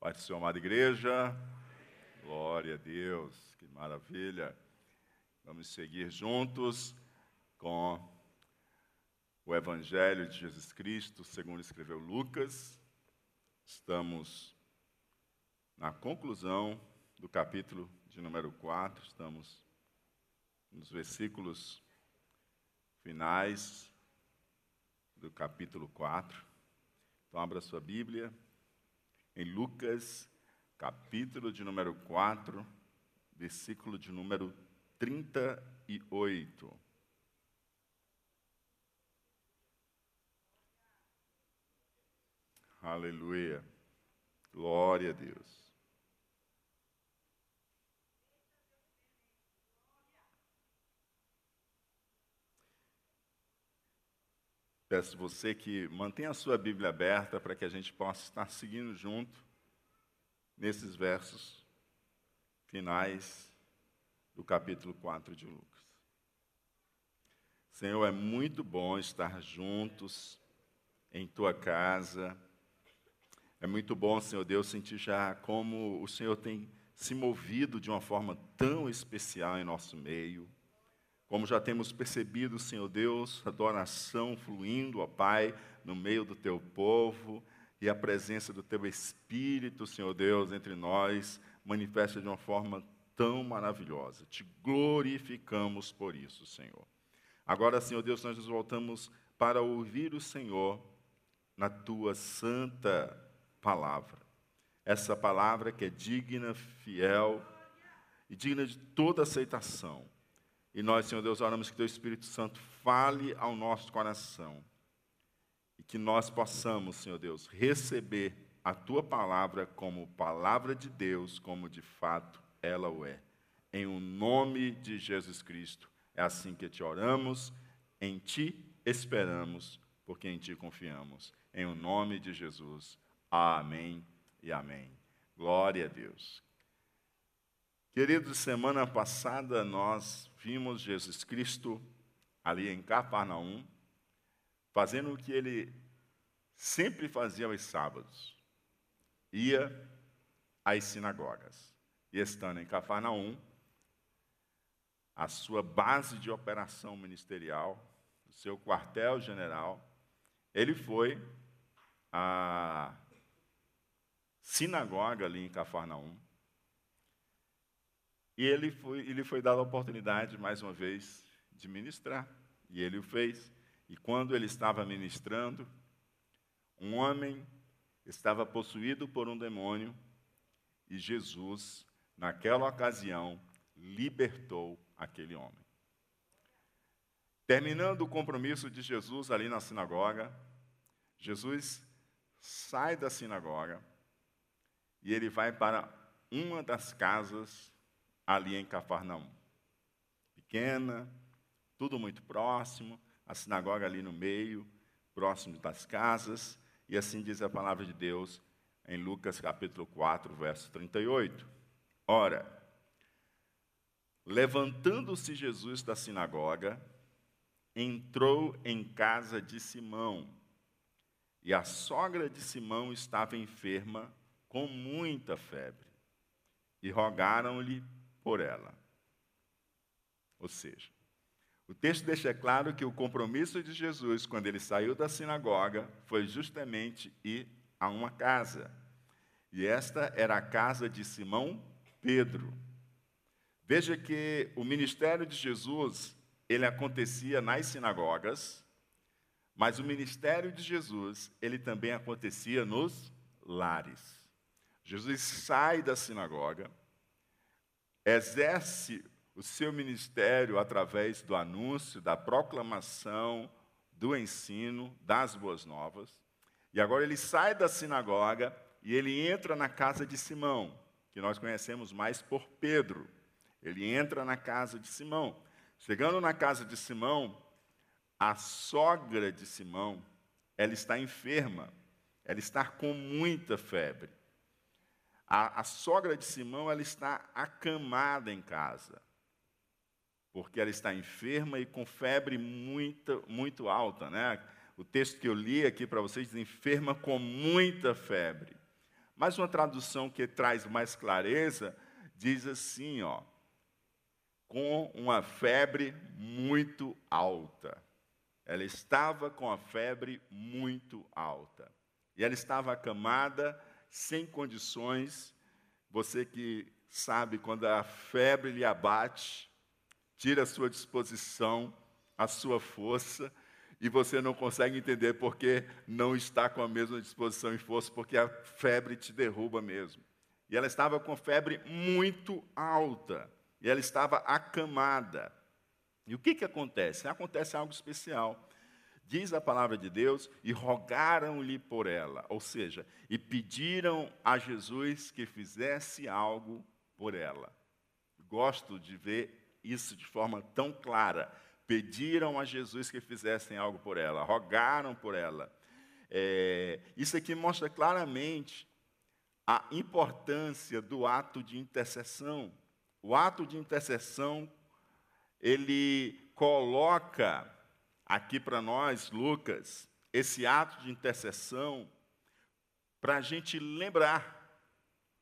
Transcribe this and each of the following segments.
Pai do Senhor, amada igreja. Glória a Deus, que maravilha. Vamos seguir juntos com o Evangelho de Jesus Cristo, segundo escreveu Lucas. Estamos na conclusão do capítulo de número 4, estamos nos versículos finais do capítulo 4. Então, abra sua Bíblia em Lucas, capítulo de número 4, versículo de número 38. Aleluia. Glória a Deus. Peço você que mantenha a sua Bíblia aberta para que a gente possa estar seguindo junto nesses versos finais do capítulo 4 de Lucas. Senhor, é muito bom estar juntos em tua casa. É muito bom, Senhor Deus, sentir já como o Senhor tem se movido de uma forma tão especial em nosso meio. Como já temos percebido, Senhor Deus, adoração fluindo, ó Pai, no meio do teu povo e a presença do teu Espírito, Senhor Deus, entre nós, manifesta de uma forma tão maravilhosa. Te glorificamos por isso, Senhor. Agora, Senhor Deus, nós nos voltamos para ouvir o Senhor na tua santa palavra. Essa palavra que é digna, fiel e digna de toda aceitação e nós, Senhor Deus, oramos que Teu Espírito Santo fale ao nosso coração. E que nós possamos, Senhor Deus, receber a Tua palavra como palavra de Deus, como de fato ela o é. Em o nome de Jesus Cristo. É assim que te oramos, em Ti esperamos, porque em Ti confiamos. Em o nome de Jesus. Amém e amém. Glória a Deus. Queridos, semana passada nós vimos Jesus Cristo ali em Cafarnaum, fazendo o que ele sempre fazia aos sábados. Ia às sinagogas. E estando em Cafarnaum, a sua base de operação ministerial, o seu quartel-general, ele foi à sinagoga ali em Cafarnaum e ele foi, ele foi dado a oportunidade, mais uma vez, de ministrar. E ele o fez. E quando ele estava ministrando, um homem estava possuído por um demônio e Jesus, naquela ocasião, libertou aquele homem. Terminando o compromisso de Jesus ali na sinagoga, Jesus sai da sinagoga e ele vai para uma das casas ali em Cafarnaum. Pequena, tudo muito próximo, a sinagoga ali no meio, próximo das casas, e assim diz a palavra de Deus em Lucas capítulo 4, verso 38. Ora, levantando-se Jesus da sinagoga, entrou em casa de Simão, e a sogra de Simão estava enferma com muita febre, e rogaram-lhe por ela. Ou seja, o texto deixa claro que o compromisso de Jesus, quando ele saiu da sinagoga, foi justamente ir a uma casa. E esta era a casa de Simão Pedro. Veja que o ministério de Jesus, ele acontecia nas sinagogas, mas o ministério de Jesus, ele também acontecia nos lares. Jesus sai da sinagoga, exerce o seu ministério através do anúncio, da proclamação, do ensino, das boas novas. E agora ele sai da sinagoga e ele entra na casa de Simão, que nós conhecemos mais por Pedro. Ele entra na casa de Simão. Chegando na casa de Simão, a sogra de Simão, ela está enferma, ela está com muita febre. A, a sogra de Simão ela está acamada em casa, porque ela está enferma e com febre muito, muito alta. Né? O texto que eu li aqui para vocês diz enferma com muita febre. Mas uma tradução que traz mais clareza diz assim, ó, com uma febre muito alta. Ela estava com a febre muito alta. E ela estava acamada, sem condições. Você que sabe, quando a febre lhe abate, tira a sua disposição, a sua força, e você não consegue entender porque não está com a mesma disposição e força, porque a febre te derruba mesmo. E ela estava com febre muito alta e ela estava acamada. E o que, que acontece? Acontece algo especial. Diz a palavra de Deus, e rogaram-lhe por ela, ou seja, e pediram a Jesus que fizesse algo por ela. Gosto de ver isso de forma tão clara. Pediram a Jesus que fizessem algo por ela, rogaram por ela. É, isso aqui mostra claramente a importância do ato de intercessão. O ato de intercessão, ele coloca aqui para nós, Lucas, esse ato de intercessão, para a gente lembrar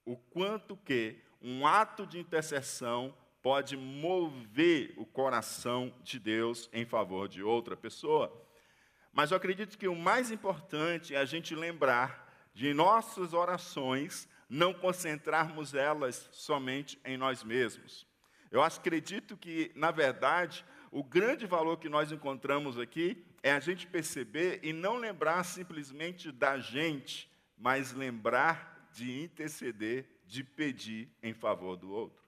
o quanto que um ato de intercessão pode mover o coração de Deus em favor de outra pessoa. Mas eu acredito que o mais importante é a gente lembrar de nossas orações não concentrarmos elas somente em nós mesmos. Eu acredito que, na verdade, o grande valor que nós encontramos aqui é a gente perceber e não lembrar simplesmente da gente, mas lembrar de interceder, de pedir em favor do outro.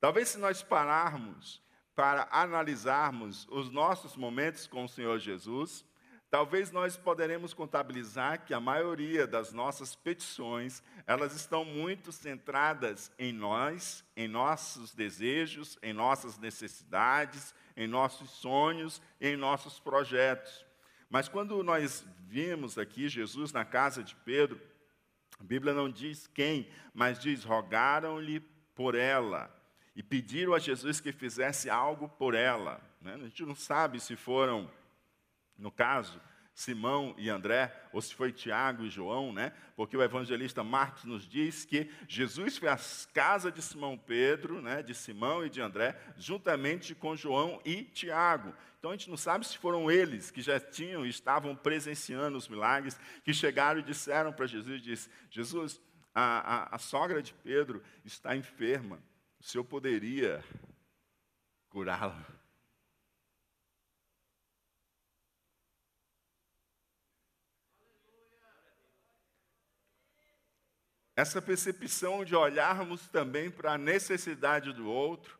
Talvez se nós pararmos para analisarmos os nossos momentos com o Senhor Jesus, Talvez nós poderemos contabilizar que a maioria das nossas petições, elas estão muito centradas em nós, em nossos desejos, em nossas necessidades, em nossos sonhos, em nossos projetos. Mas quando nós vimos aqui Jesus na casa de Pedro, a Bíblia não diz quem, mas diz: rogaram-lhe por ela e pediram a Jesus que fizesse algo por ela. Né? A gente não sabe se foram no caso, Simão e André, ou se foi Tiago e João, né? Porque o evangelista Marcos nos diz que Jesus foi à casa de Simão Pedro, né, de Simão e de André, juntamente com João e Tiago. Então a gente não sabe se foram eles que já tinham e estavam presenciando os milagres, que chegaram e disseram para Jesus, Jesus, a, a, a sogra de Pedro está enferma, o senhor poderia curá-la? Essa percepção de olharmos também para a necessidade do outro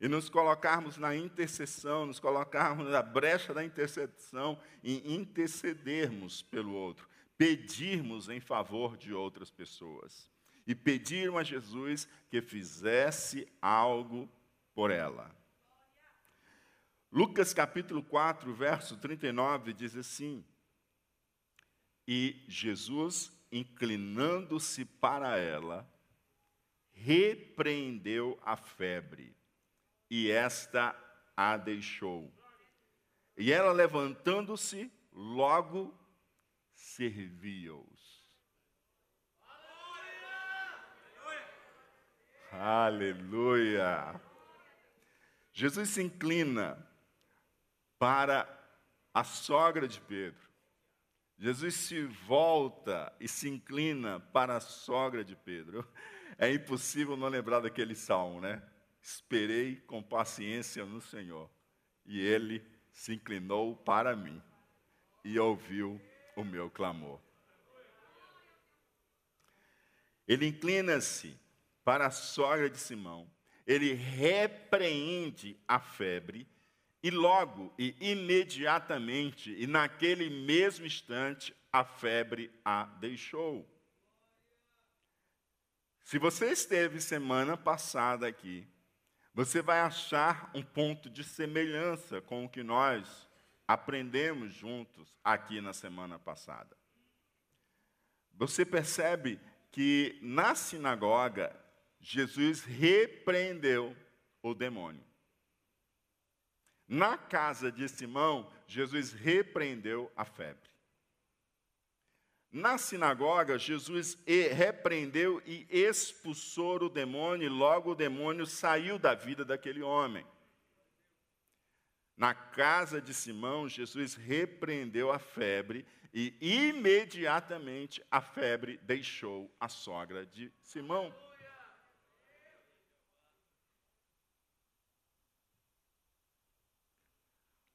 e nos colocarmos na intercessão, nos colocarmos na brecha da intercessão e intercedermos pelo outro, pedirmos em favor de outras pessoas e pediram a Jesus que fizesse algo por ela. Lucas capítulo 4, verso 39 diz assim: E Jesus inclinando-se para ela, repreendeu a febre, e esta a deixou. E ela, levantando-se, logo servia-os. Aleluia! Jesus se inclina para a sogra de Pedro Jesus se volta e se inclina para a sogra de Pedro. É impossível não lembrar daquele salmo, né? Esperei com paciência no Senhor, e ele se inclinou para mim e ouviu o meu clamor. Ele inclina-se para a sogra de Simão, ele repreende a febre e logo e imediatamente, e naquele mesmo instante, a febre a deixou. Se você esteve semana passada aqui, você vai achar um ponto de semelhança com o que nós aprendemos juntos aqui na semana passada. Você percebe que na sinagoga, Jesus repreendeu o demônio. Na casa de Simão, Jesus repreendeu a febre. Na sinagoga, Jesus repreendeu e expulsou o demônio, e logo o demônio saiu da vida daquele homem. Na casa de Simão, Jesus repreendeu a febre e imediatamente a febre deixou a sogra de Simão.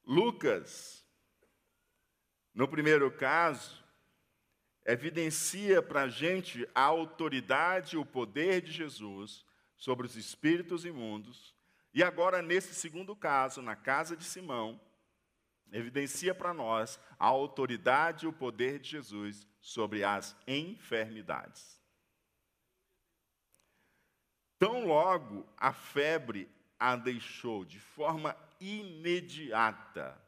Lucas, no primeiro caso, evidencia para a gente a autoridade e o poder de Jesus sobre os espíritos imundos. E agora, nesse segundo caso, na casa de Simão, evidencia para nós a autoridade e o poder de Jesus sobre as enfermidades. Tão logo a febre a deixou de forma imediata,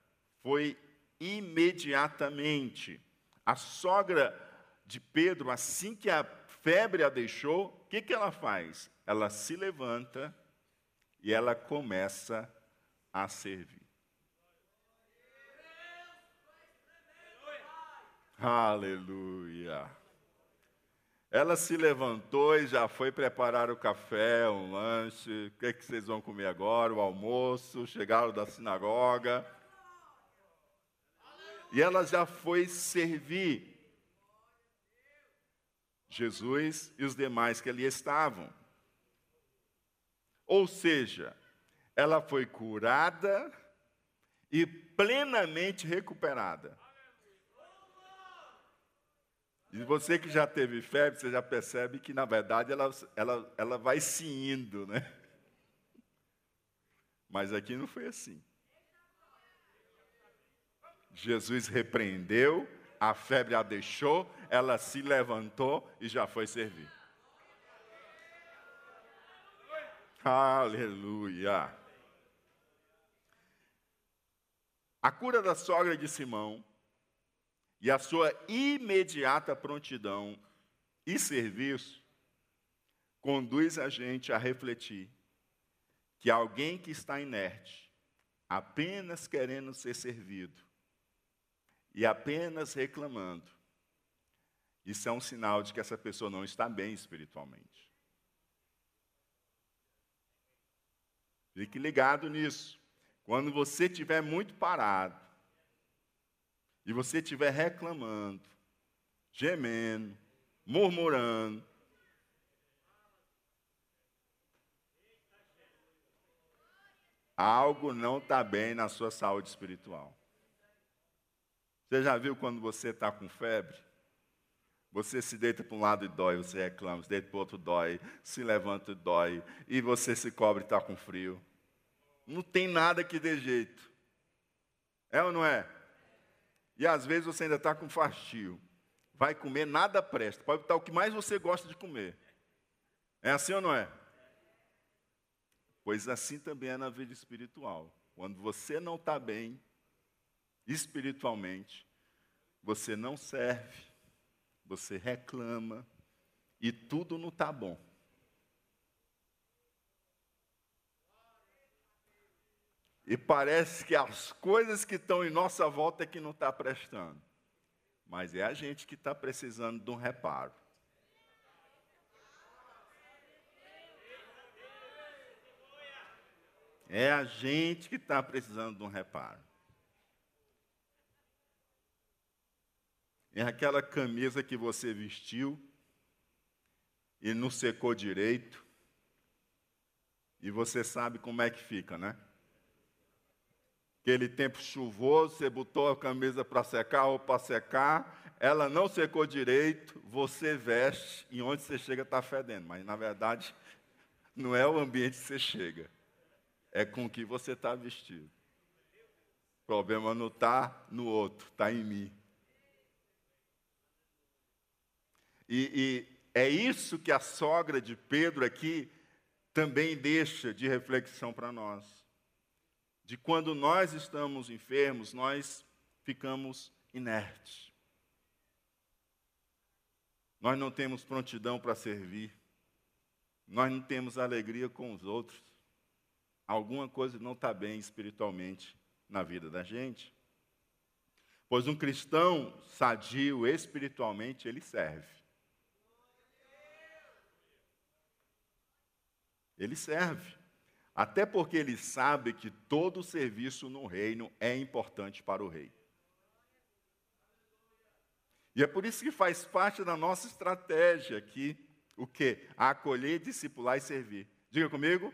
foi imediatamente. A sogra de Pedro, assim que a febre a deixou, o que, que ela faz? Ela se levanta e ela começa a servir. Aleluia. Ela se levantou e já foi preparar o café, um lanche. O que, é que vocês vão comer agora? O almoço. Chegaram da sinagoga. E ela já foi servir Jesus e os demais que ali estavam. Ou seja, ela foi curada e plenamente recuperada. E você que já teve febre, você já percebe que, na verdade, ela, ela, ela vai se indo, né? Mas aqui não foi assim. Jesus repreendeu, a febre a deixou, ela se levantou e já foi servir. Aleluia. A cura da sogra de Simão e a sua imediata prontidão e serviço conduz a gente a refletir que alguém que está inerte, apenas querendo ser servido e apenas reclamando, isso é um sinal de que essa pessoa não está bem espiritualmente. Fique ligado nisso. Quando você estiver muito parado, e você estiver reclamando, gemendo, murmurando, algo não está bem na sua saúde espiritual. Você já viu quando você está com febre? Você se deita para um lado e dói, você reclama, se deita para o outro dói, se levanta e dói, e você se cobre e está com frio. Não tem nada que dê jeito. É ou não é? E às vezes você ainda está com fastio. Vai comer, nada presta. Pode botar o que mais você gosta de comer. É assim ou não é? Pois assim também é na vida espiritual. Quando você não está bem, espiritualmente, você não serve, você reclama, e tudo não está bom. E parece que as coisas que estão em nossa volta é que não está prestando. Mas é a gente que está precisando de um reparo. É a gente que está precisando de um reparo. É aquela camisa que você vestiu e não secou direito. E você sabe como é que fica, né? Aquele tempo chuvoso, você botou a camisa para secar ou para secar, ela não secou direito, você veste e onde você chega está fedendo. Mas na verdade, não é o ambiente que você chega, é com o que você está vestido. O problema não está no outro, está em mim. E, e é isso que a sogra de Pedro aqui também deixa de reflexão para nós de quando nós estamos enfermos, nós ficamos inertes. Nós não temos prontidão para servir. Nós não temos alegria com os outros. Alguma coisa não está bem espiritualmente na vida da gente. Pois um cristão sadio espiritualmente, ele serve. Ele serve. Até porque ele sabe que todo serviço no reino é importante para o rei. E é por isso que faz parte da nossa estratégia aqui, o quê? Acolher, discipular e servir. Diga comigo.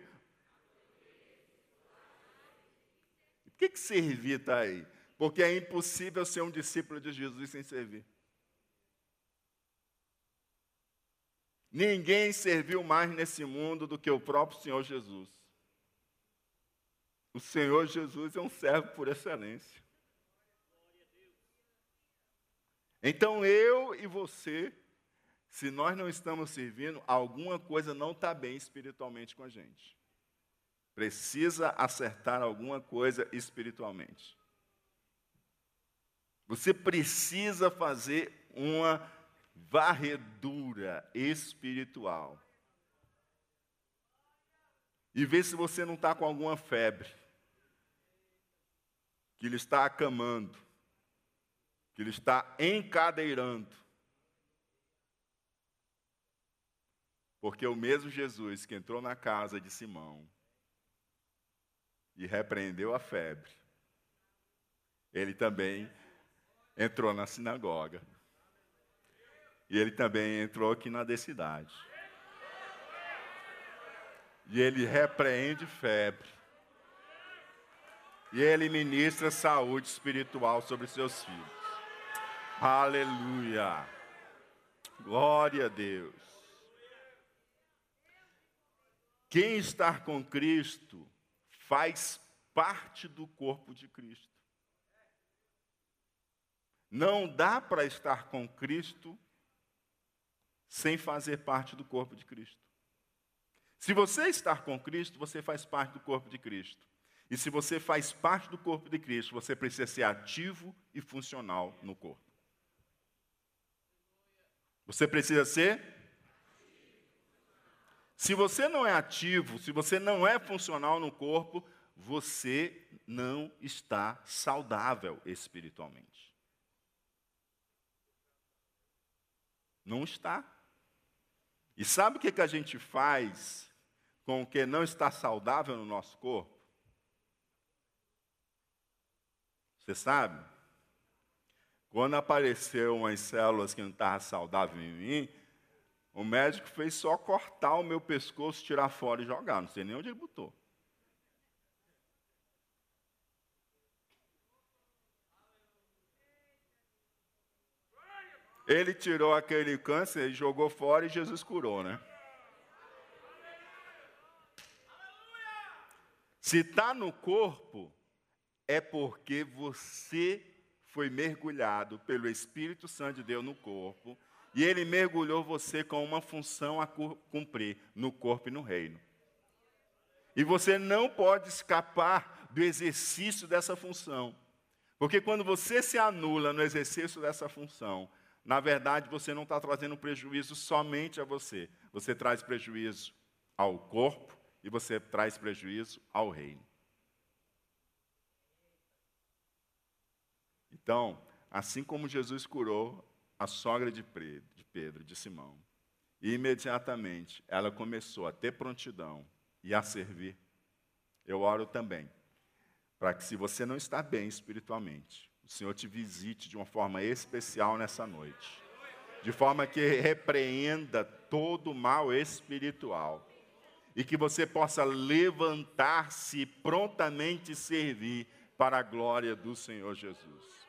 Por que, que servir está aí? Porque é impossível ser um discípulo de Jesus sem servir. Ninguém serviu mais nesse mundo do que o próprio Senhor Jesus. O Senhor Jesus é um servo por excelência. Então eu e você, se nós não estamos servindo, alguma coisa não está bem espiritualmente com a gente. Precisa acertar alguma coisa espiritualmente. Você precisa fazer uma varredura espiritual. E ver se você não está com alguma febre, que ele está acamando, que ele está encadeirando. Porque o mesmo Jesus que entrou na casa de Simão e repreendeu a febre, ele também entrou na sinagoga e ele também entrou aqui na decidade. E ele repreende febre. E ele ministra saúde espiritual sobre seus filhos. Aleluia. Glória a Deus. Quem está com Cristo faz parte do corpo de Cristo. Não dá para estar com Cristo sem fazer parte do corpo de Cristo. Se você estar com Cristo, você faz parte do corpo de Cristo. E se você faz parte do corpo de Cristo, você precisa ser ativo e funcional no corpo. Você precisa ser. Se você não é ativo, se você não é funcional no corpo, você não está saudável espiritualmente. Não está. E sabe o que, que a gente faz com o que não está saudável no nosso corpo? Você sabe? Quando apareceu umas células que não estavam saudáveis em mim, o médico fez só cortar o meu pescoço, tirar fora e jogar. Não sei nem onde ele botou. Ele tirou aquele câncer e jogou fora e Jesus curou, né? Se está no corpo, é porque você foi mergulhado pelo Espírito Santo de Deus no corpo, e ele mergulhou você com uma função a cumprir no corpo e no reino. E você não pode escapar do exercício dessa função. Porque quando você se anula no exercício dessa função, na verdade, você não está trazendo prejuízo somente a você, você traz prejuízo ao corpo e você traz prejuízo ao reino. Então, assim como Jesus curou a sogra de Pedro, de Simão, e imediatamente ela começou a ter prontidão e a servir, eu oro também, para que se você não está bem espiritualmente, o Senhor te visite de uma forma especial nessa noite. De forma que repreenda todo o mal espiritual. E que você possa levantar-se e prontamente servir para a glória do Senhor Jesus.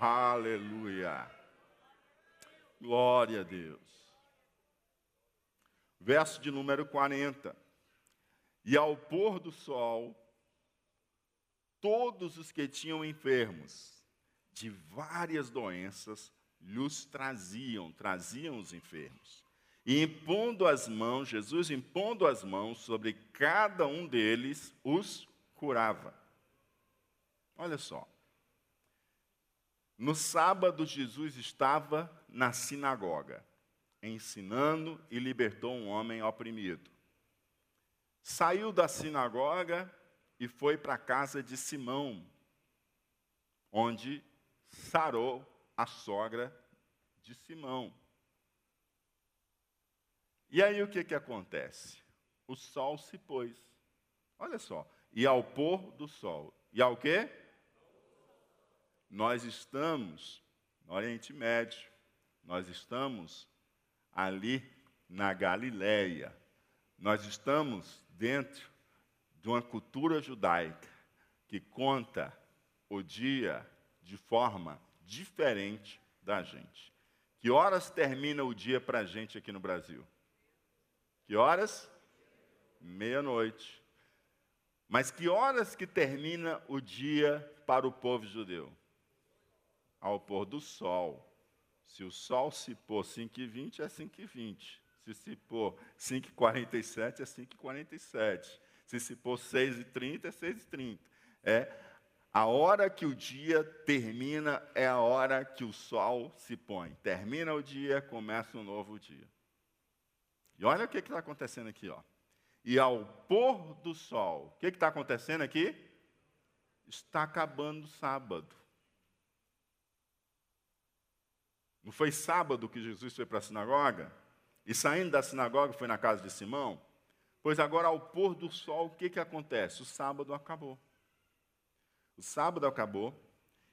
Aleluia. Glória a Deus. Verso de número 40. E ao pôr do sol, todos os que tinham enfermos, de várias doenças lhes traziam, traziam os enfermos. E impondo as mãos, Jesus impondo as mãos sobre cada um deles, os curava. Olha só. No sábado, Jesus estava na sinagoga, ensinando e libertou um homem oprimido. Saiu da sinagoga e foi para a casa de Simão, onde sarou a sogra de Simão. E aí o que, que acontece? O sol se pôs. Olha só. E ao pôr do sol. E ao quê? Nós estamos no Oriente Médio. Nós estamos ali na Galileia. Nós estamos dentro de uma cultura judaica que conta o dia de forma diferente da gente. Que horas termina o dia para a gente aqui no Brasil? Que horas? Meia-noite. Mas que horas que termina o dia para o povo judeu? Ao pôr do sol. Se o sol se pôr 5h20, é 5h20. Se se pôr 5h47, é 5h47. Se se pôr 6h30, é 6h30. É a hora que o dia termina é a hora que o sol se põe. Termina o dia, começa um novo dia. E olha o que está acontecendo aqui. Ó. E ao pôr do sol, o que está acontecendo aqui? Está acabando o sábado. Não foi sábado que Jesus foi para a sinagoga? E saindo da sinagoga foi na casa de Simão? Pois agora, ao pôr do sol, o que, que acontece? O sábado acabou. O sábado acabou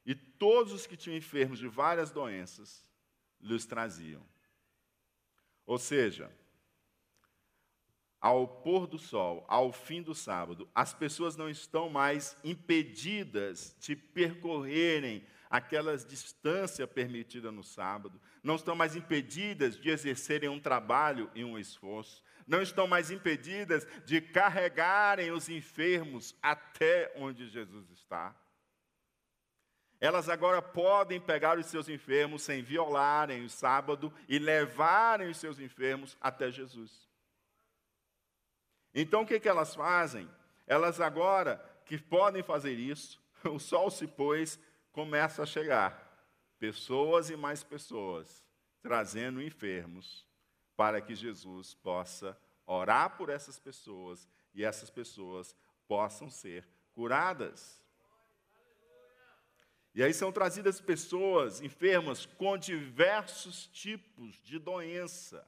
e todos os que tinham enfermos de várias doenças lhes traziam. Ou seja, ao pôr do sol, ao fim do sábado, as pessoas não estão mais impedidas de percorrerem aquelas distância permitida no sábado, não estão mais impedidas de exercerem um trabalho e um esforço, não estão mais impedidas de carregarem os enfermos até onde Jesus está. Elas agora podem pegar os seus enfermos sem violarem o sábado e levarem os seus enfermos até Jesus. Então o que, que elas fazem? Elas agora que podem fazer isso, o sol se pôs, começa a chegar pessoas e mais pessoas trazendo enfermos para que Jesus possa orar por essas pessoas e essas pessoas possam ser curadas. E aí são trazidas pessoas enfermas com diversos tipos de doença.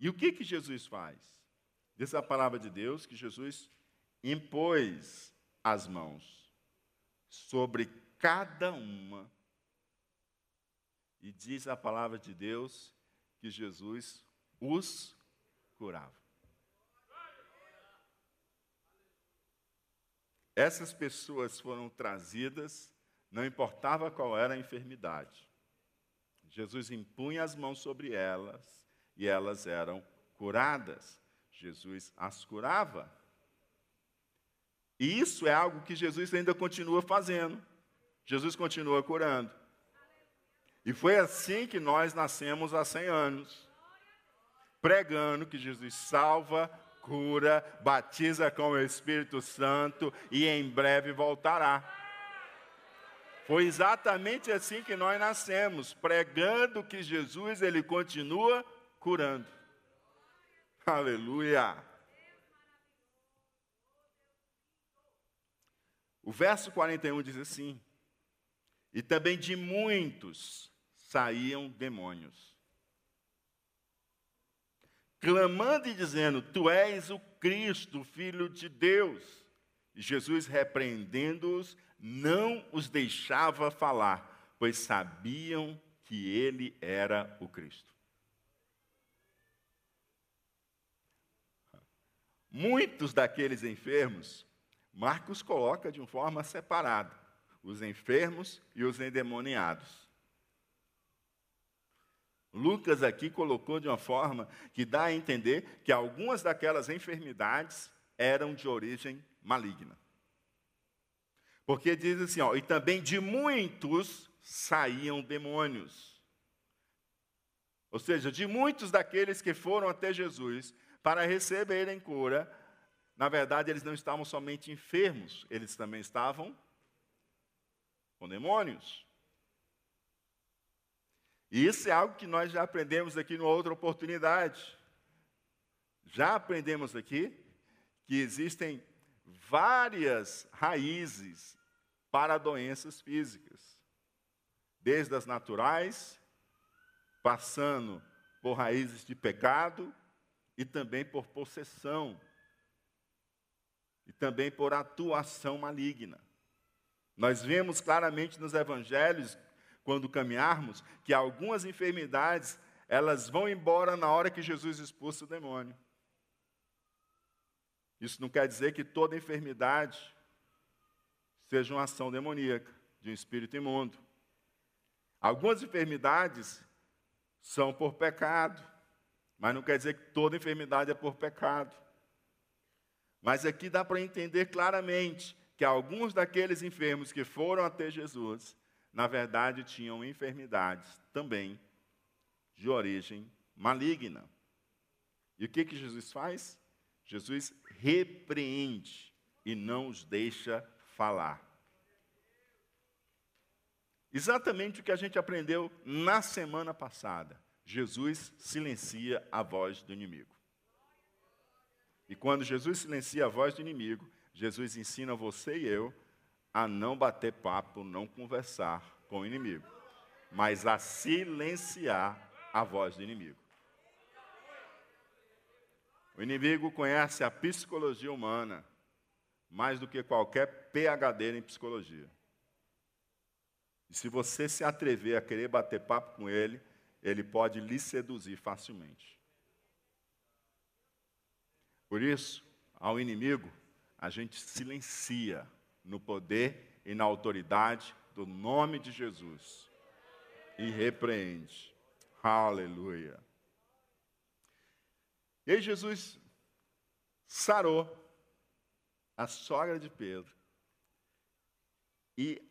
E o que que Jesus faz? Diz a palavra de Deus que Jesus impôs as mãos sobre cada uma. E diz a palavra de Deus que Jesus os curava. Essas pessoas foram trazidas, não importava qual era a enfermidade. Jesus impunha as mãos sobre elas e elas eram curadas. Jesus as curava. E isso é algo que Jesus ainda continua fazendo. Jesus continua curando. E foi assim que nós nascemos há 100 anos, pregando que Jesus salva, cura, batiza com o Espírito Santo e em breve voltará. Foi exatamente assim que nós nascemos, pregando que Jesus ele continua curando. Aleluia. O verso 41 diz assim: E também de muitos saíam demônios clamando e dizendo: Tu és o Cristo, filho de Deus. E Jesus, repreendendo-os, não os deixava falar, pois sabiam que ele era o Cristo. Muitos daqueles enfermos, Marcos coloca de uma forma separada: os enfermos e os endemoniados. Lucas aqui colocou de uma forma que dá a entender que algumas daquelas enfermidades eram de origem maligna. Porque diz assim, ó, e também de muitos saíam demônios. Ou seja, de muitos daqueles que foram até Jesus para receberem cura, na verdade eles não estavam somente enfermos, eles também estavam com demônios. E isso é algo que nós já aprendemos aqui numa outra oportunidade. Já aprendemos aqui que existem várias raízes para doenças físicas, desde as naturais, passando por raízes de pecado e também por possessão, e também por atuação maligna. Nós vemos claramente nos evangelhos, quando caminharmos, que algumas enfermidades, elas vão embora na hora que Jesus expulsa o demônio. Isso não quer dizer que toda enfermidade seja uma ação demoníaca, de um espírito imundo. Algumas enfermidades são por pecado, mas não quer dizer que toda enfermidade é por pecado. Mas aqui dá para entender claramente que alguns daqueles enfermos que foram até Jesus, na verdade tinham enfermidades também de origem maligna. E o que, que Jesus faz? Jesus repreende e não os deixa falar. Exatamente o que a gente aprendeu na semana passada. Jesus silencia a voz do inimigo. E quando Jesus silencia a voz do inimigo, Jesus ensina você e eu a não bater papo, não conversar com o inimigo, mas a silenciar a voz do inimigo. O inimigo conhece a psicologia humana mais do que qualquer PhD em psicologia. E se você se atrever a querer bater papo com ele, ele pode lhe seduzir facilmente. Por isso, ao inimigo, a gente silencia no poder e na autoridade do nome de Jesus e repreende. Aleluia. E aí Jesus sarou a sogra de Pedro. E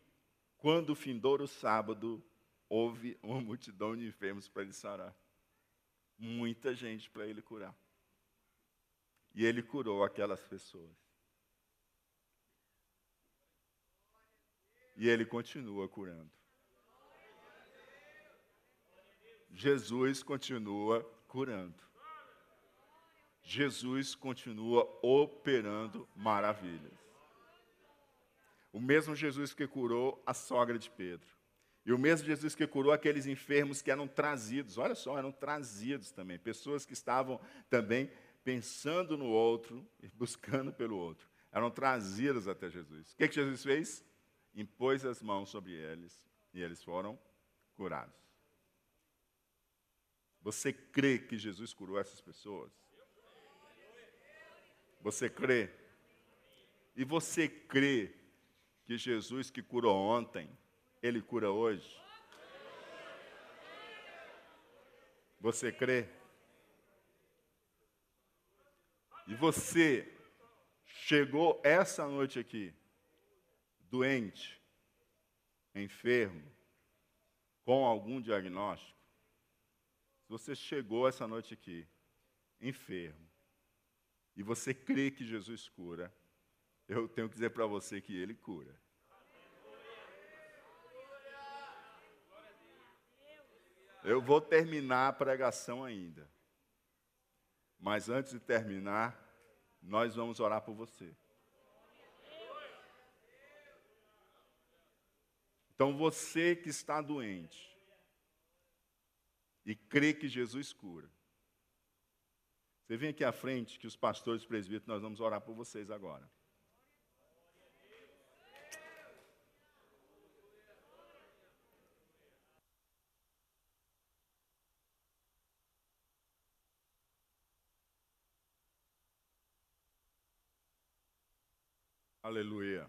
quando findou o sábado, houve uma multidão de enfermos para ele sarar. Muita gente para ele curar. E ele curou aquelas pessoas. E ele continua curando. Jesus continua curando. Jesus continua operando maravilhas. O mesmo Jesus que curou a sogra de Pedro. E o mesmo Jesus que curou aqueles enfermos que eram trazidos, olha só, eram trazidos também, pessoas que estavam também pensando no outro e buscando pelo outro. Eram trazidas até Jesus. O que, que Jesus fez? impôs as mãos sobre eles e eles foram curados. Você crê que Jesus curou essas pessoas? Você crê? E você crê que Jesus que curou ontem, ele cura hoje? Você crê? E você chegou essa noite aqui doente, enfermo, com algum diagnóstico, se você chegou essa noite aqui, enfermo, e você crê que Jesus cura, eu tenho que dizer para você que Ele cura. Eu vou terminar a pregação ainda. Mas antes de terminar, nós vamos orar por você. Então você que está doente e crê que Jesus cura, você vem aqui à frente que os pastores presbíteros nós vamos orar por vocês agora. Aleluia.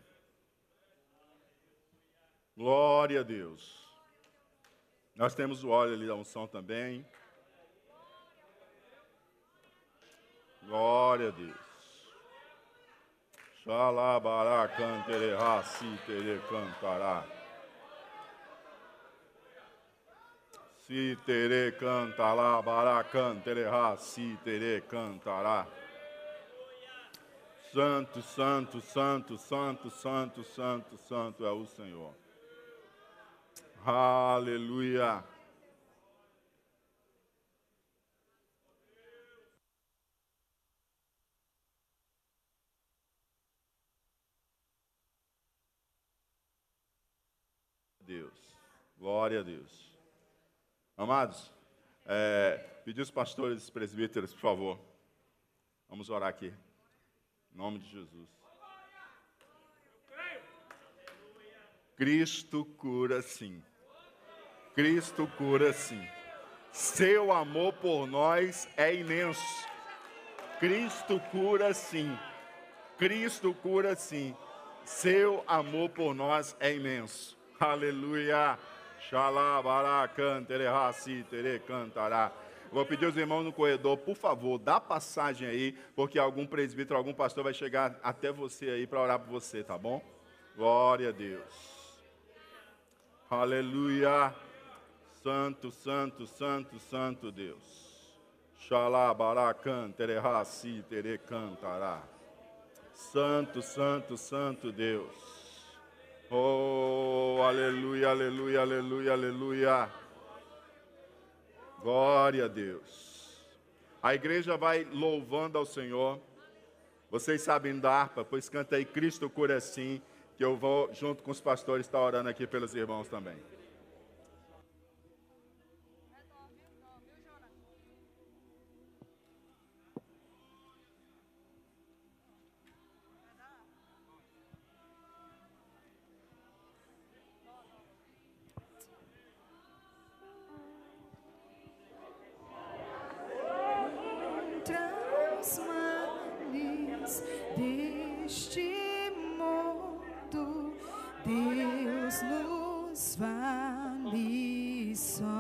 Glória a Deus. Nós temos o óleo ali da unção também. Glória a Deus. Xalabará cantere raci tere cantará. Si tere cantará, bará cantere raci tere cantará. Santo, santo, santo, santo, santo, santo, santo é o Senhor. Aleluia. Deus. Glória a Deus. Amados, é, pedir os pastores e presbíteros, por favor. Vamos orar aqui. Em nome de Jesus. Cristo cura sim. Cristo cura sim. Seu amor por nós é imenso. Cristo cura sim. Cristo cura sim. Seu amor por nós é imenso. Aleluia. Xalabara cantere tere cantará. Vou pedir aos irmãos no corredor, por favor, dá passagem aí, porque algum presbítero, algum pastor vai chegar até você aí para orar por você, tá bom? Glória a Deus. Aleluia. Santo, santo, santo, santo Deus. Xalabaracan, tererraci, tere cantará. Santo, santo, santo Deus. Oh, aleluia, aleluia, aleluia, aleluia. Glória a Deus. A igreja vai louvando ao Senhor. Vocês sabem da harpa, pois canta aí Cristo cura assim, que eu vou junto com os pastores estar orando aqui pelos irmãos também. nos vale só.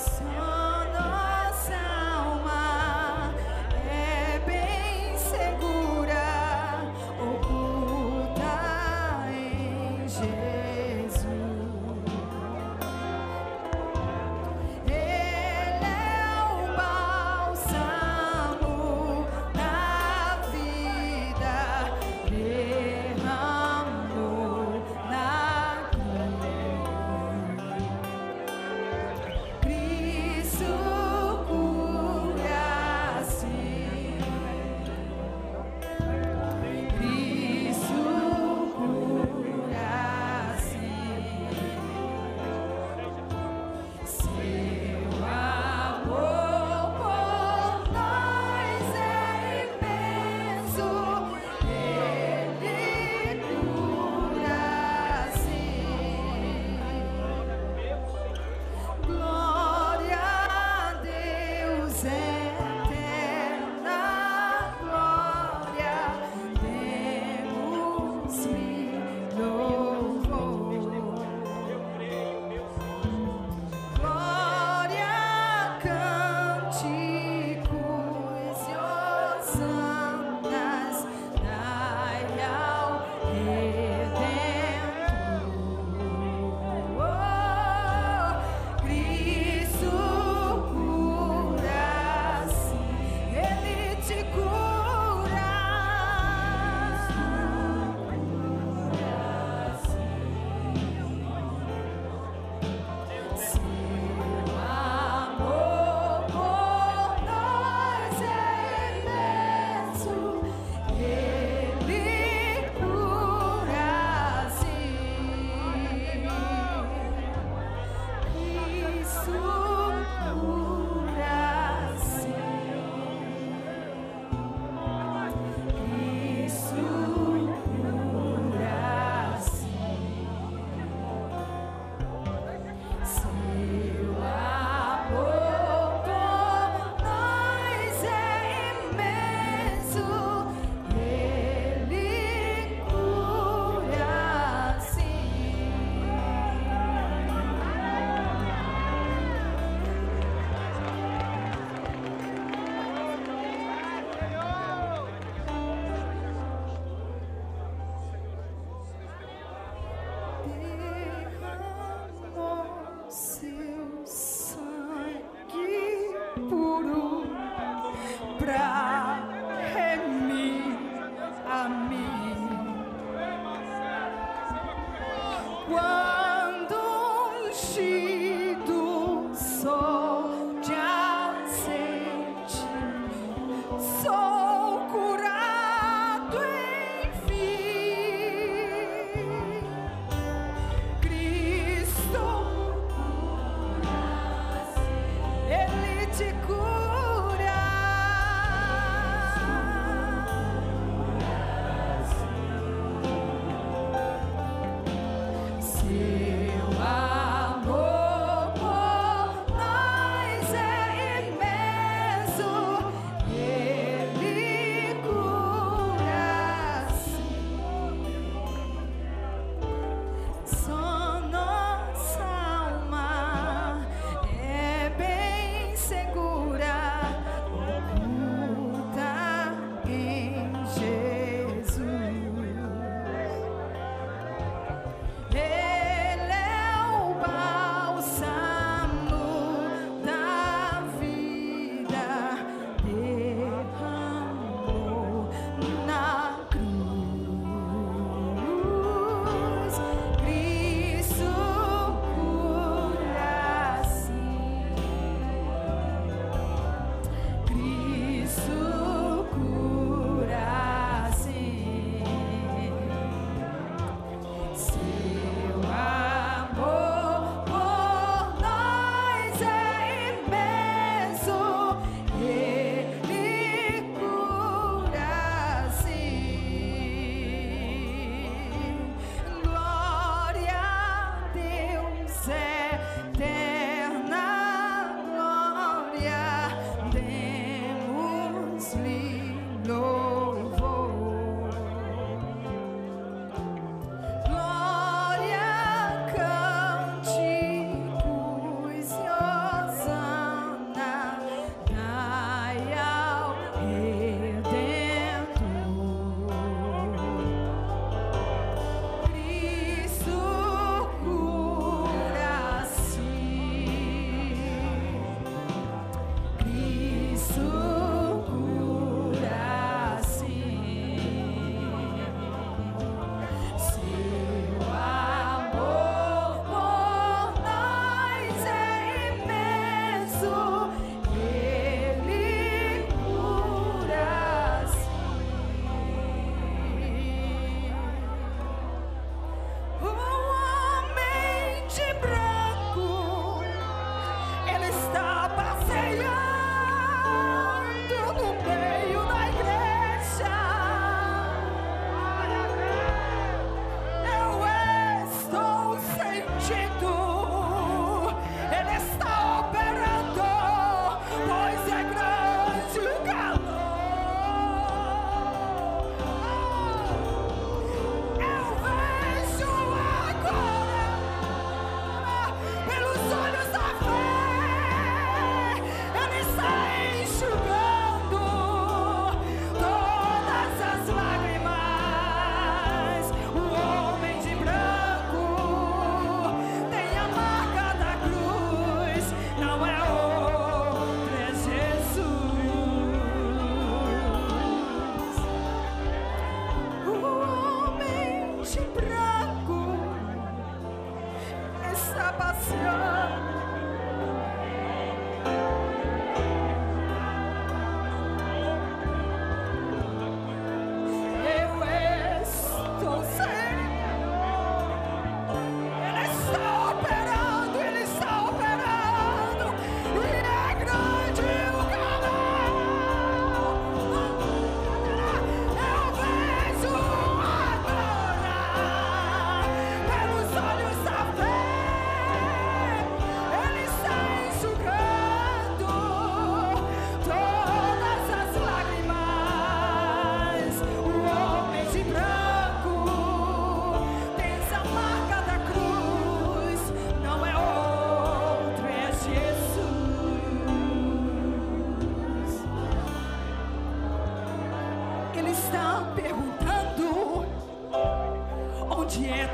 us.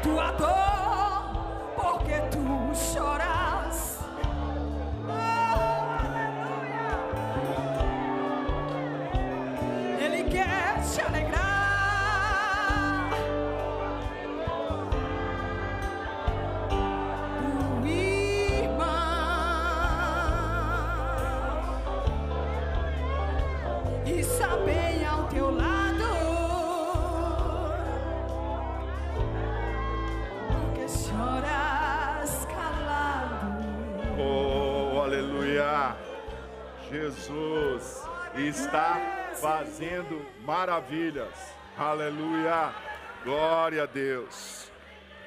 E Aleluia! Glória a Deus.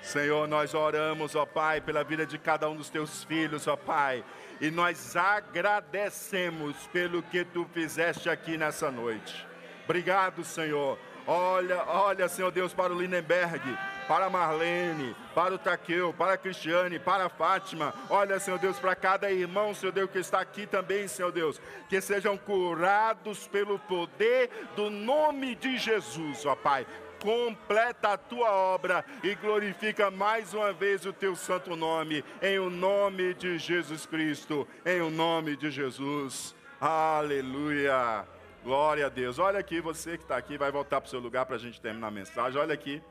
Senhor, nós oramos, ó Pai, pela vida de cada um dos teus filhos, ó Pai, e nós agradecemos pelo que tu fizeste aqui nessa noite. Obrigado, Senhor. Olha, olha, Senhor Deus, para o Lindenberg, para Marlene, para o Taqueu, para a Cristiane, para a Fátima. Olha, Senhor Deus, para cada irmão, Senhor Deus, que está aqui também, Senhor Deus, que sejam curados pelo poder do nome de Jesus, ó Pai completa a tua obra e glorifica mais uma vez o teu santo nome, em o nome de Jesus Cristo, em o nome de Jesus. Aleluia. Glória a Deus. Olha aqui, você que está aqui, vai voltar para o seu lugar para a gente terminar a mensagem. Olha aqui.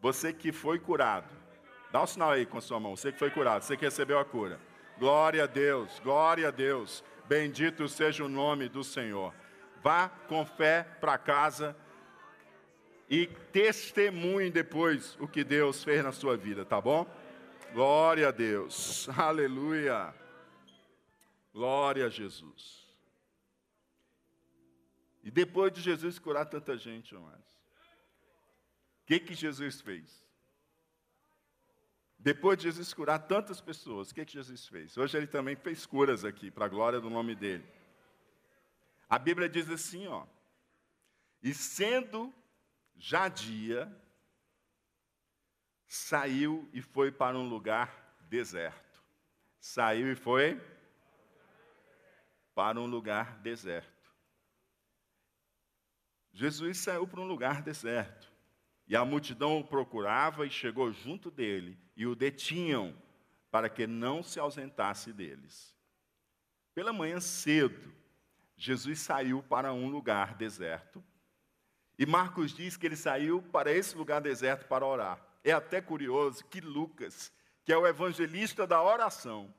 Você que foi curado. Dá um sinal aí com a sua mão. Você que foi curado, você que recebeu a cura. Glória a Deus, glória a Deus. Bendito seja o nome do Senhor. Vá com fé para casa e testemunhe depois o que Deus fez na sua vida, tá bom? Glória a Deus. Aleluia. Glória a Jesus. E depois de Jesus curar tanta gente, amados, que, que Jesus fez? Depois de Jesus curar tantas pessoas, o que, que Jesus fez? Hoje ele também fez curas aqui, para a glória do nome dele. A Bíblia diz assim, ó. E sendo já dia, saiu e foi para um lugar deserto. Saiu e foi para um lugar deserto. Jesus saiu para um lugar deserto. E a multidão o procurava e chegou junto dele e o detinham para que não se ausentasse deles. Pela manhã cedo, Jesus saiu para um lugar deserto. E Marcos diz que ele saiu para esse lugar deserto para orar. É até curioso que Lucas, que é o evangelista da oração,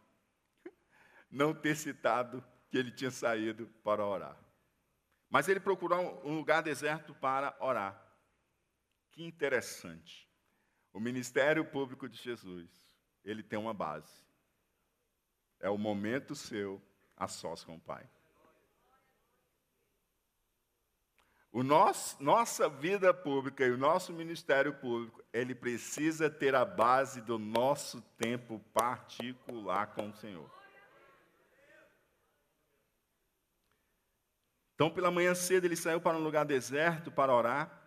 não ter citado que ele tinha saído para orar. Mas ele procurou um lugar deserto para orar. Que interessante. O ministério público de Jesus, ele tem uma base. É o momento seu a sós com o Pai. O nosso, nossa vida pública e o nosso ministério público, ele precisa ter a base do nosso tempo particular com o Senhor. Então, pela manhã cedo, ele saiu para um lugar deserto para orar,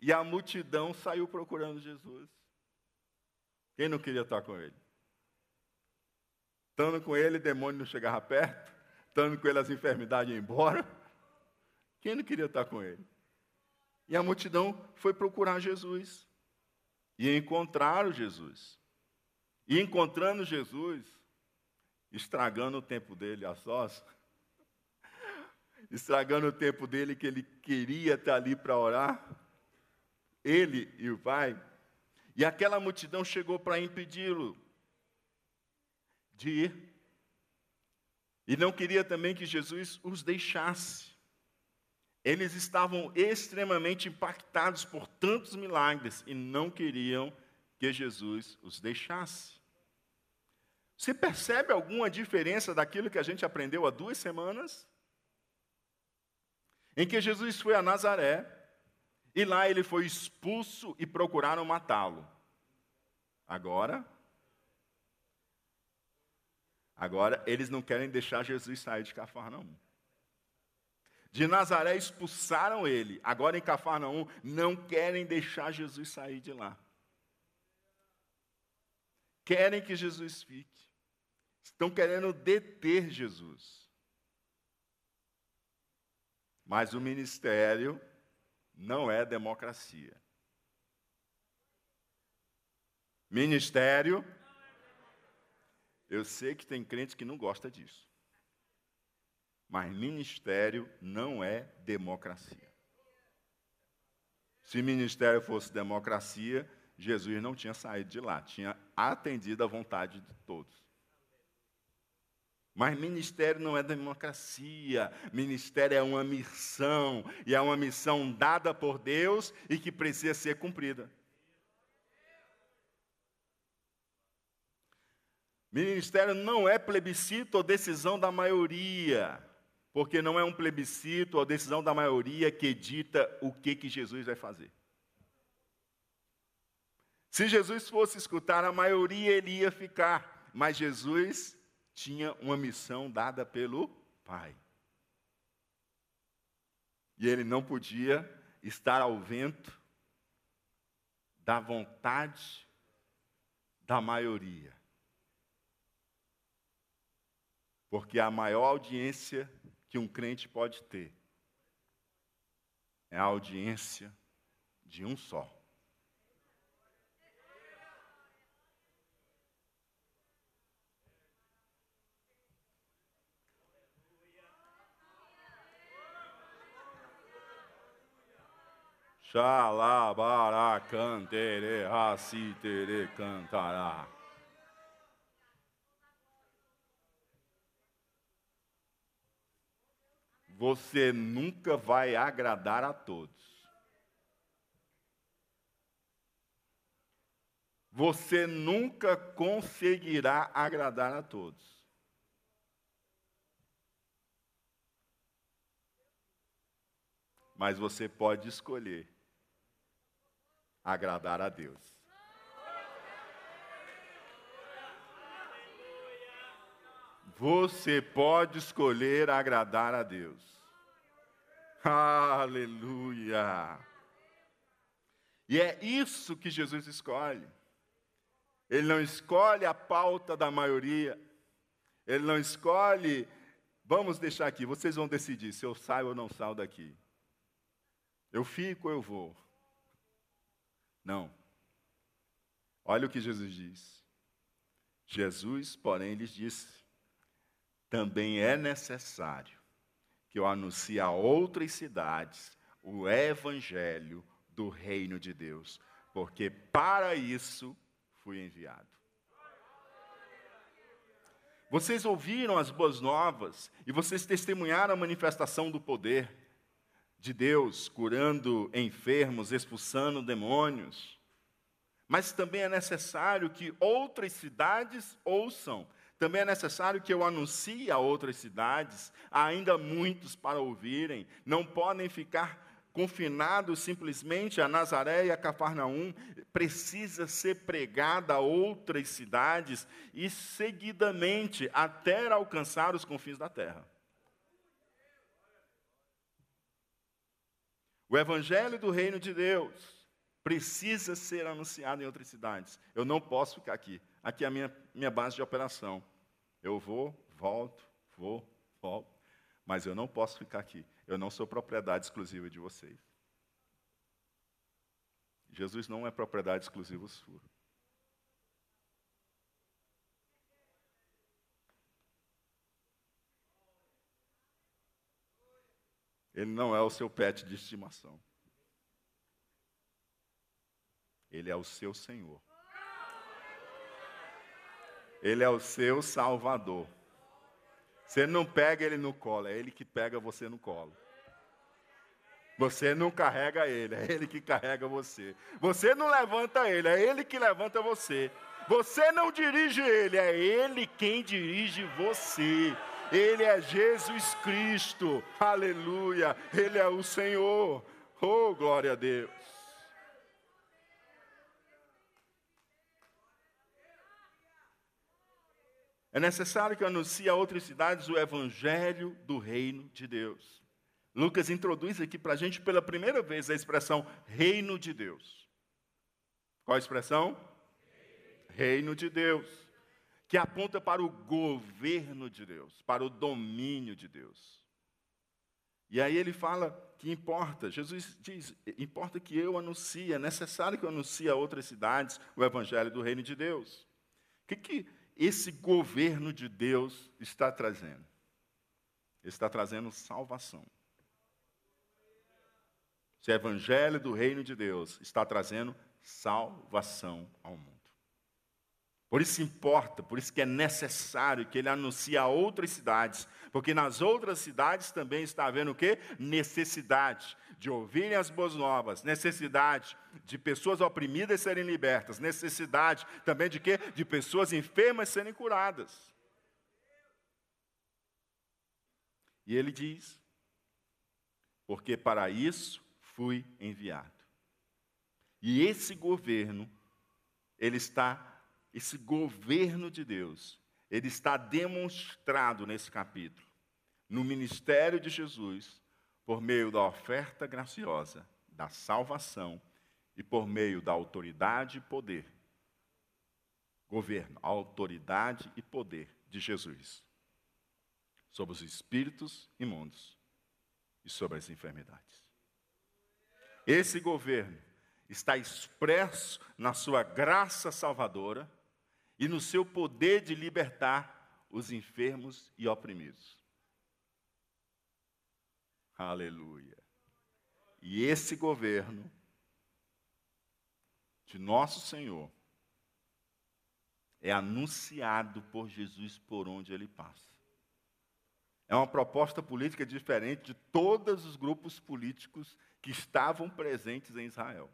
e a multidão saiu procurando Jesus. Quem não queria estar com ele? Estando com ele, demônio não chegava perto, estando com ele, as enfermidades iam embora. Quem não queria estar com ele? E a multidão foi procurar Jesus. E encontraram Jesus. E encontrando Jesus, estragando o tempo dele a sós, estragando o tempo dele que ele queria estar ali para orar, ele e o pai, e aquela multidão chegou para impedi-lo de ir. E não queria também que Jesus os deixasse. Eles estavam extremamente impactados por tantos milagres e não queriam que Jesus os deixasse. Você percebe alguma diferença daquilo que a gente aprendeu há duas semanas? em que Jesus foi a Nazaré e lá ele foi expulso e procuraram matá-lo. Agora, agora eles não querem deixar Jesus sair de Cafarnaum. De Nazaré expulsaram ele, agora em Cafarnaum não querem deixar Jesus sair de lá. Querem que Jesus fique. Estão querendo deter Jesus. Mas o ministério não é democracia. Ministério, eu sei que tem crente que não gosta disso. Mas ministério não é democracia. Se ministério fosse democracia, Jesus não tinha saído de lá, tinha atendido a vontade de todos. Mas ministério não é democracia, ministério é uma missão, e é uma missão dada por Deus e que precisa ser cumprida. Ministério não é plebiscito ou decisão da maioria, porque não é um plebiscito ou decisão da maioria que dita o que, que Jesus vai fazer. Se Jesus fosse escutar a maioria, ele ia ficar, mas Jesus tinha uma missão dada pelo Pai. E ele não podia estar ao vento da vontade da maioria. Porque a maior audiência que um crente pode ter é a audiência de um só. Xalabara cantere, tere cantará. você nunca vai agradar a todos. Você nunca conseguirá agradar a todos. Mas você pode escolher agradar a Deus. Você pode escolher agradar a Deus. Aleluia! E é isso que Jesus escolhe. Ele não escolhe a pauta da maioria. Ele não escolhe. Vamos deixar aqui, vocês vão decidir se eu saio ou não saio daqui. Eu fico ou eu vou. Não. Olha o que Jesus diz. Jesus, porém, lhes disse: também é necessário que eu anuncie a outras cidades o evangelho do reino de Deus, porque para isso fui enviado. Vocês ouviram as boas novas e vocês testemunharam a manifestação do poder de Deus, curando enfermos, expulsando demônios. Mas também é necessário que outras cidades ouçam também é necessário que eu anuncie a outras cidades, há ainda muitos para ouvirem, não podem ficar confinados simplesmente a Nazaré e a Cafarnaum, precisa ser pregada a outras cidades e seguidamente até alcançar os confins da terra. O evangelho do reino de Deus precisa ser anunciado em outras cidades. Eu não posso ficar aqui. Aqui é a minha, minha base de operação. Eu vou, volto, vou, volto. Mas eu não posso ficar aqui. Eu não sou propriedade exclusiva de vocês. Jesus não é propriedade exclusiva sua. Ele não é o seu pet de estimação. Ele é o seu Senhor. Ele é o seu Salvador. Você não pega ele no colo, é ele que pega você no colo. Você não carrega ele, é ele que carrega você. Você não levanta ele, é ele que levanta você. Você não dirige ele, é ele quem dirige você. Ele é Jesus Cristo, aleluia. Ele é o Senhor, oh glória a Deus. É necessário que anuncie a outras cidades o evangelho do reino de Deus. Lucas introduz aqui para a gente pela primeira vez a expressão reino de Deus. Qual a expressão? Reino de Deus. Que aponta para o governo de Deus, para o domínio de Deus. E aí ele fala que importa, Jesus diz: importa que eu anuncie, é necessário que eu anuncie a outras cidades o evangelho do reino de Deus. O que, que esse governo de Deus está trazendo? Está trazendo salvação. Esse evangelho do reino de Deus está trazendo salvação ao mundo. Por isso importa, por isso que é necessário que ele anuncie a outras cidades, porque nas outras cidades também está havendo o quê? Necessidade de ouvirem as boas novas, necessidade de pessoas oprimidas serem libertas, necessidade também de quê? De pessoas enfermas serem curadas. E ele diz: Porque para isso fui enviado. E esse governo, ele está esse governo de Deus, ele está demonstrado nesse capítulo, no ministério de Jesus, por meio da oferta graciosa, da salvação e por meio da autoridade e poder. Governo, autoridade e poder de Jesus sobre os espíritos imundos e sobre as enfermidades. Esse governo está expresso na sua graça salvadora e no seu poder de libertar os enfermos e oprimidos. Aleluia. E esse governo de nosso Senhor é anunciado por Jesus por onde ele passa. É uma proposta política diferente de todos os grupos políticos que estavam presentes em Israel.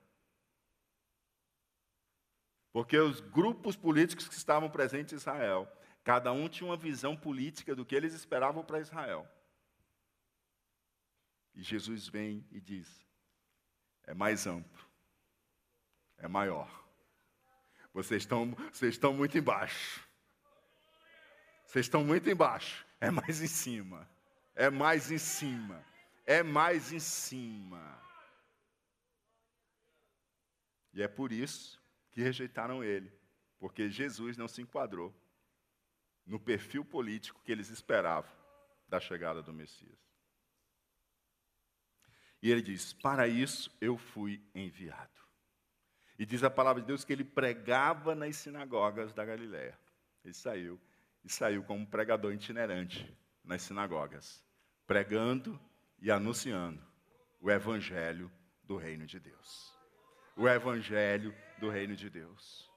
Porque os grupos políticos que estavam presentes em Israel, cada um tinha uma visão política do que eles esperavam para Israel. E Jesus vem e diz: é mais amplo, é maior. Vocês estão, vocês estão muito embaixo. Vocês estão muito embaixo. É mais em cima. É mais em cima. É mais em cima. E é por isso que rejeitaram ele, porque Jesus não se enquadrou no perfil político que eles esperavam da chegada do Messias. E ele diz: Para isso eu fui enviado. E diz a palavra de Deus que ele pregava nas sinagogas da Galiléia. Ele saiu e saiu como pregador itinerante nas sinagogas, pregando e anunciando o evangelho do reino de Deus o evangelho do reino de Deus.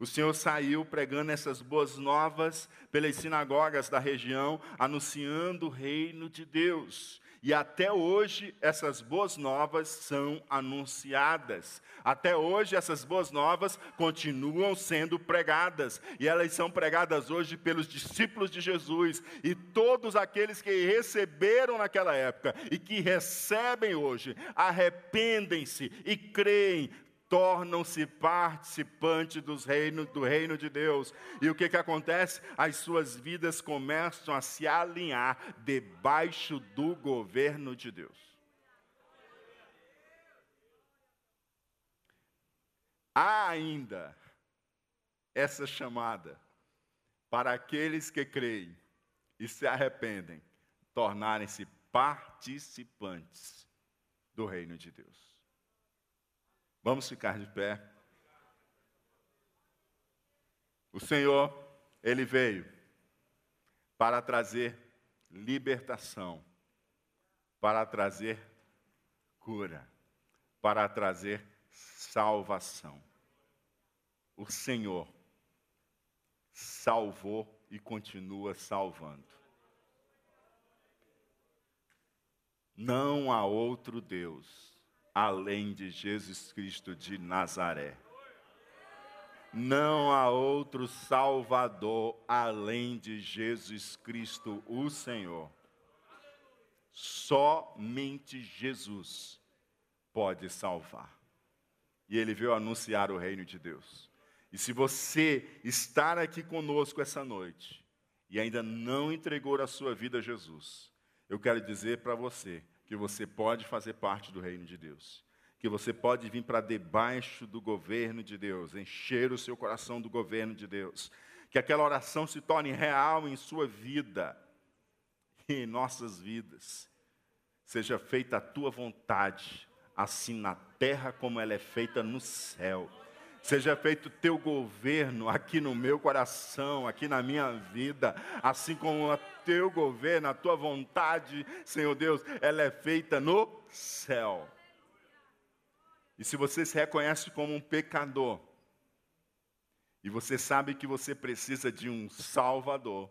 O Senhor saiu pregando essas boas novas pelas sinagogas da região, anunciando o reino de Deus. E até hoje essas boas novas são anunciadas. Até hoje essas boas novas continuam sendo pregadas. E elas são pregadas hoje pelos discípulos de Jesus e todos aqueles que receberam naquela época e que recebem hoje, arrependem-se e creem, tornam-se participantes dos reinos, do reino de Deus. E o que, que acontece? As suas vidas começam a se alinhar debaixo do governo de Deus. Há ainda essa chamada para aqueles que creem e se arrependem, tornarem-se participantes do reino de Deus. Vamos ficar de pé. O Senhor, Ele veio para trazer libertação, para trazer cura, para trazer salvação. O Senhor salvou e continua salvando. Não há outro Deus além de Jesus Cristo de Nazaré. Não há outro Salvador além de Jesus Cristo, o Senhor. Somente Jesus pode salvar. E ele veio anunciar o reino de Deus. E se você estar aqui conosco essa noite e ainda não entregou a sua vida a Jesus, eu quero dizer para você que você pode fazer parte do reino de Deus, que você pode vir para debaixo do governo de Deus, encher o seu coração do governo de Deus, que aquela oração se torne real em sua vida e em nossas vidas. Seja feita a tua vontade, assim na terra como ela é feita no céu. Seja feito o teu governo aqui no meu coração, aqui na minha vida, assim como o teu governo, a tua vontade, Senhor Deus, ela é feita no céu. E se você se reconhece como um pecador, e você sabe que você precisa de um Salvador,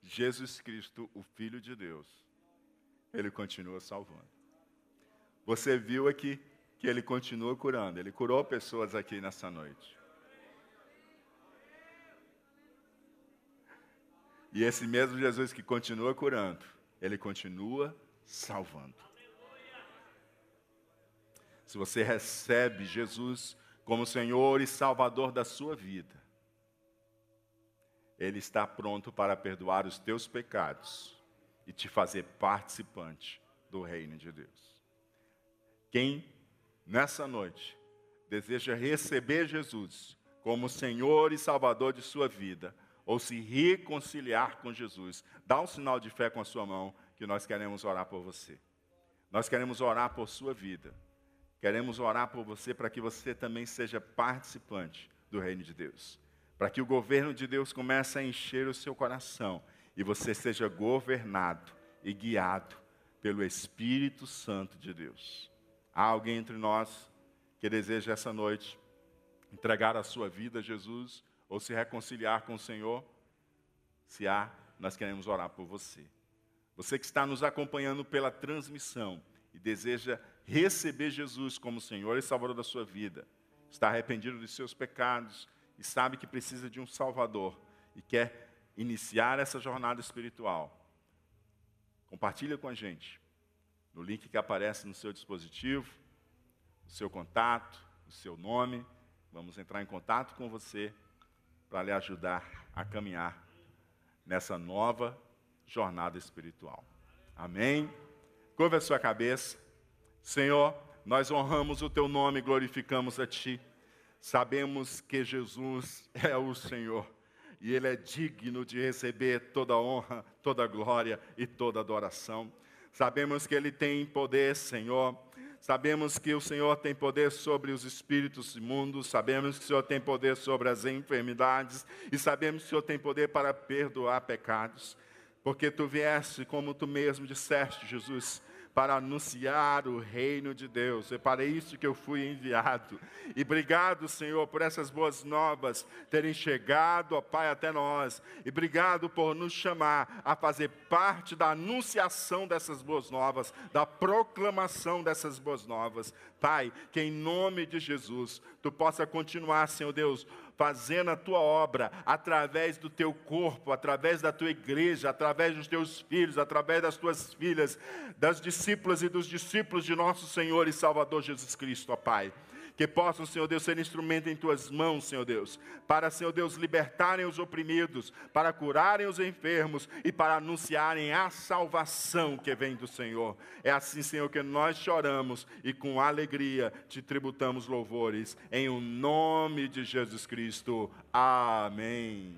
Jesus Cristo, o Filho de Deus, Ele continua salvando. Você viu aqui que Ele continua curando, Ele curou pessoas aqui nessa noite. E esse mesmo Jesus que continua curando, Ele continua salvando. Se você recebe Jesus como Senhor e Salvador da sua vida, Ele está pronto para perdoar os teus pecados e te fazer participante do reino de Deus. Quem nessa noite deseja receber Jesus como Senhor e Salvador de sua vida, ou se reconciliar com Jesus, dá um sinal de fé com a sua mão que nós queremos orar por você. Nós queremos orar por sua vida. Queremos orar por você para que você também seja participante do reino de Deus. Para que o governo de Deus comece a encher o seu coração e você seja governado e guiado pelo Espírito Santo de Deus. Há alguém entre nós que deseja essa noite entregar a sua vida a Jesus ou se reconciliar com o Senhor? Se há, nós queremos orar por você. Você que está nos acompanhando pela transmissão e deseja receber Jesus como Senhor e Salvador da sua vida, está arrependido dos seus pecados e sabe que precisa de um Salvador e quer iniciar essa jornada espiritual, compartilha com a gente no link que aparece no seu dispositivo, o seu contato, o seu nome. Vamos entrar em contato com você para lhe ajudar a caminhar nessa nova jornada espiritual. Amém? Curva a sua cabeça. Senhor, nós honramos o teu nome e glorificamos a ti. Sabemos que Jesus é o Senhor e ele é digno de receber toda honra, toda glória e toda adoração. Sabemos que Ele tem poder, Senhor. Sabemos que o Senhor tem poder sobre os espíritos imundos, sabemos que o Senhor tem poder sobre as enfermidades e sabemos que o Senhor tem poder para perdoar pecados, porque tu vieste, como tu mesmo disseste, Jesus, para anunciar o reino de Deus. É para isso que eu fui enviado. E obrigado, Senhor, por essas boas novas terem chegado, ó Pai, até nós. E obrigado por nos chamar a fazer parte da anunciação dessas boas novas, da proclamação dessas boas novas. Pai, que em nome de Jesus tu possa continuar, Senhor Deus, fazendo a tua obra através do teu corpo, através da tua igreja, através dos teus filhos, através das tuas filhas, das discípulas e dos discípulos de nosso Senhor e Salvador Jesus Cristo, ó Pai que possam, Senhor Deus, ser instrumento em tuas mãos, Senhor Deus, para, Senhor Deus, libertarem os oprimidos, para curarem os enfermos e para anunciarem a salvação que vem do Senhor. É assim, Senhor, que nós choramos e com alegria te tributamos louvores, em o nome de Jesus Cristo. Amém.